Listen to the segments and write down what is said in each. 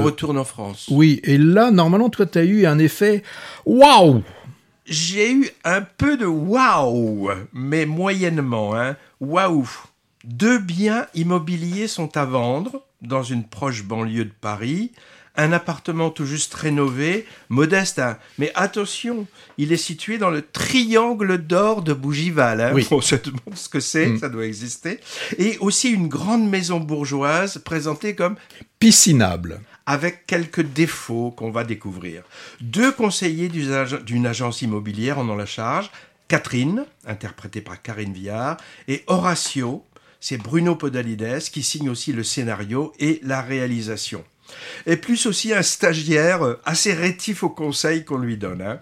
on retourne en France. Oui, et là, normalement, toi, tu as eu un effet waouh J'ai eu un peu de waouh, mais moyennement. Hein. Waouh Deux biens immobiliers sont à vendre dans une proche banlieue de Paris un appartement tout juste rénové, modeste, hein. mais attention, il est situé dans le triangle d'or de Bougival. Hein. On se demande ce que c'est, mm. ça doit exister. Et aussi une grande maison bourgeoise présentée comme piscinable avec quelques défauts qu'on va découvrir. Deux conseillers d'une agence immobilière en ont la charge, Catherine, interprétée par Karine Viard, et Horatio, c'est Bruno Podalides qui signe aussi le scénario et la réalisation et plus aussi un stagiaire euh, assez rétif au conseil qu'on lui donne. Hein.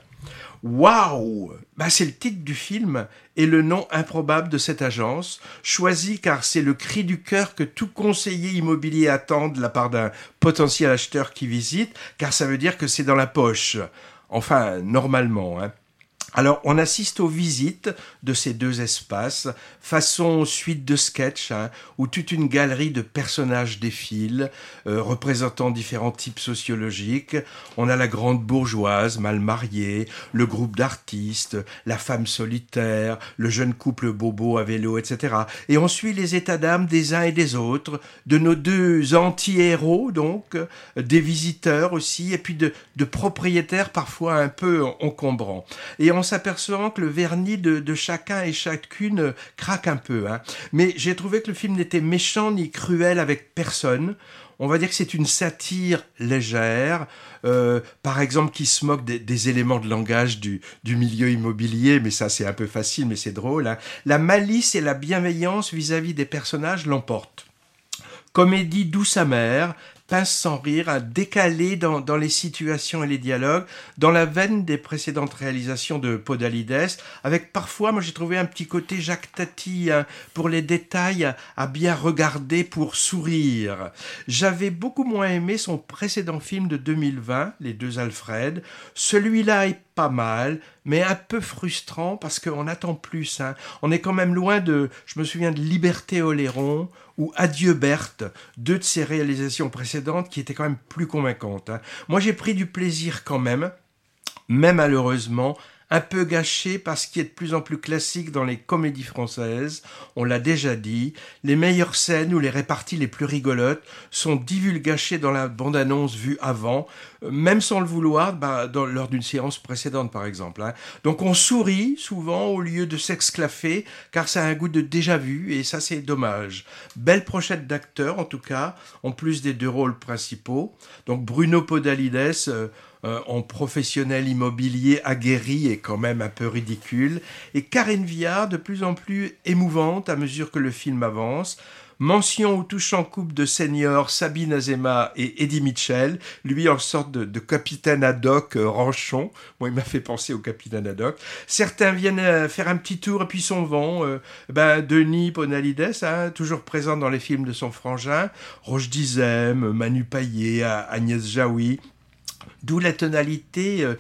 Waouh bah, C'est le titre du film et le nom improbable de cette agence, choisi car c'est le cri du cœur que tout conseiller immobilier attend de la part d'un potentiel acheteur qui visite, car ça veut dire que c'est dans la poche. Enfin, normalement. Hein. Alors, on assiste aux visites de ces deux espaces, façon suite de sketch, hein, où toute une galerie de personnages défile, euh, représentant différents types sociologiques. On a la grande bourgeoise mal mariée, le groupe d'artistes, la femme solitaire, le jeune couple bobo à vélo, etc. Et on suit les états d'âme des uns et des autres, de nos deux anti-héros, donc, des visiteurs aussi, et puis de, de propriétaires parfois un peu encombrants. Et en s'apercevant que le vernis de, chacun et chacune craque un peu. Hein. Mais j'ai trouvé que le film n'était méchant ni cruel avec personne. On va dire que c'est une satire légère, euh, par exemple qui se moque des, éléments de langage du, milieu immobilier, mais ça c'est un peu facile, mais c'est drôle. Hein. La malice et la bienveillance vis-à-vis des personnages l'emportent. Comédie douce amère, pince sans rire, un décalé dans, dans, les situations et les dialogues, dans la veine des précédentes réalisations de Podalides, avec parfois, moi j'ai trouvé un petit côté Jacques Tati hein, pour les détails à bien regarder pour sourire. J'avais beaucoup moins aimé son précédent film de 2020, Les deux Alfred. Celui-là est pas mal, mais un peu frustrant parce qu'on attend plus. Hein. On est quand même loin de, je me souviens de Liberté Oléron ou Adieu Berthe, deux de ses réalisations précédentes qui étaient quand même plus convaincantes. Hein. Moi j'ai pris du plaisir quand même, mais malheureusement, un peu gâché par ce qui est de plus en plus classique dans les comédies françaises. On l'a déjà dit, les meilleures scènes ou les réparties les plus rigolotes sont divulgachées dans la bande-annonce vue avant, même sans le vouloir, bah, lors d'une séance précédente par exemple. Hein. Donc on sourit souvent au lieu de s'exclaffer, car ça a un goût de déjà vu, et ça c'est dommage. Belle prochette d'acteurs en tout cas, en plus des deux rôles principaux. Donc Bruno Podalides, euh, euh, en professionnel immobilier aguerri et quand même un peu ridicule, et Karen Viard de plus en plus émouvante à mesure que le film avance. Mention au touchant couple de seniors Sabine Azema et Eddie Mitchell, lui en sorte de, capitaine ad hoc euh, ranchon. Moi, il m'a fait penser au capitaine ad hoc. Certains viennent euh, faire un petit tour et puis s'en vont. ben, Denis Ponalides, hein, toujours présent dans les films de son frangin. Roche Dizem, Manu Paillet, Agnès Jaoui. D'où la tonalité euh,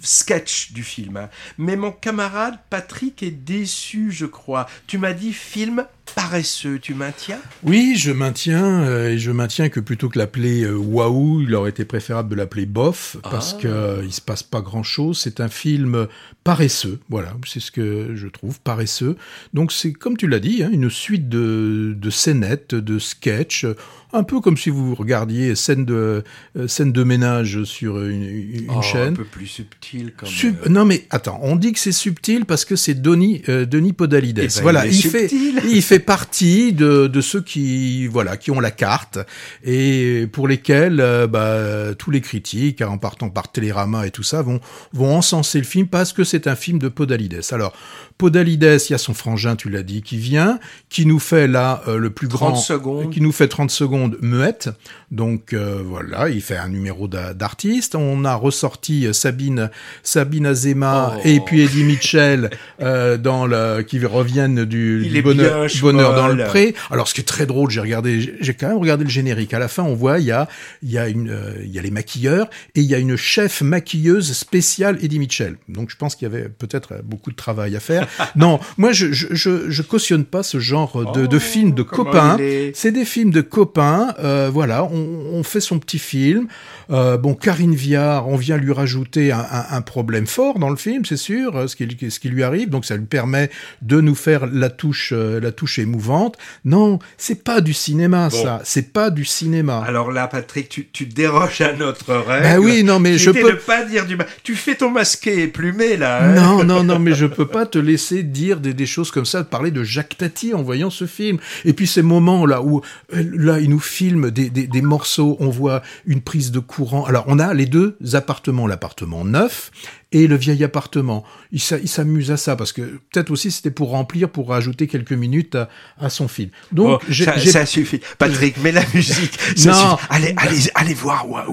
sketch du film. Hein. Mais mon camarade Patrick est déçu, je crois. Tu m'as dit film paresseux, tu maintiens? Oui, je maintiens, euh, et je maintiens que plutôt que l'appeler euh, waouh, il aurait été préférable de l'appeler bof, parce qu'il ah. que il se passe pas grand-chose. C'est un film paresseux, voilà, c'est ce que je trouve, paresseux. Donc c'est, comme tu l'as dit, hein, une suite de, de scénettes, de sketchs, un peu comme si vous regardiez scène de, scène de ménage sur une, une oh, chaîne. Un peu plus subtil. Euh, non mais attends, on dit que c'est subtil parce que c'est Denis, euh, Denis Podalides. Eh ben, voilà, il, fait, il fait partie de, de ceux qui, voilà, qui ont la carte et pour lesquels euh, bah, tous les critiques, en partant par Télérama et tout ça, vont, vont encenser le film parce que c'est un film de Podalides. Alors, Podalides, il y a son frangin, tu l'as dit, qui vient, qui nous fait là le plus grand, secondes. qui nous fait 30 secondes muette. Donc voilà, il fait un numéro d'artiste. On a ressorti Sabine Sabine, Azema oh. et puis Eddie Mitchell euh, dans le, qui reviennent du, bonheur, bonheur dans le pré. Alors, ce qui est très drôle, j'ai regardé, j'ai quand même regardé le générique. À la fin, on voit, il y a, il y a une, euh, il y a les maquilleurs et il y a une chef maquilleuse spéciale Eddie Mitchell. Donc, je pense qu'il y avait peut-être beaucoup de travail à faire. non, moi, je, je, je, je, cautionne pas ce genre de, de oh, films de copains. C'est des films de copains. Euh, voilà, on, on, fait son petit film. Euh, bon, Karine Viard, on vient lui rajouter un, un, un problème fort dans le film, c'est sûr, ce qui, ce qui lui arrive. Donc, ça lui permet de nous faire la touche, la touche émouvante. Non, c'est pas du cinéma, ça. C'est pas du cinéma. Alors là, Patrick, tu, tu déroges à notre rêve. Ben oui, non, mais je peux pas dire du mal. Tu fais ton masqué et plumé là. Hein non, non, non, mais je peux pas te laisser dire des, des choses comme ça, de parler de Jacques Tati en voyant ce film. Et puis ces moments là où euh, là il nous filme des, des, des morceaux, on voit une prise de courant. Alors on a les deux appartements, l'appartement neuf et le vieil appartement. Il s'amuse à ça parce que peut-être aussi c'était pour remplir, pour rajouter quelques minutes à, son film. Donc ça, suffit. Patrick, mets la musique. non. Allez, allez, allez voir Waouh.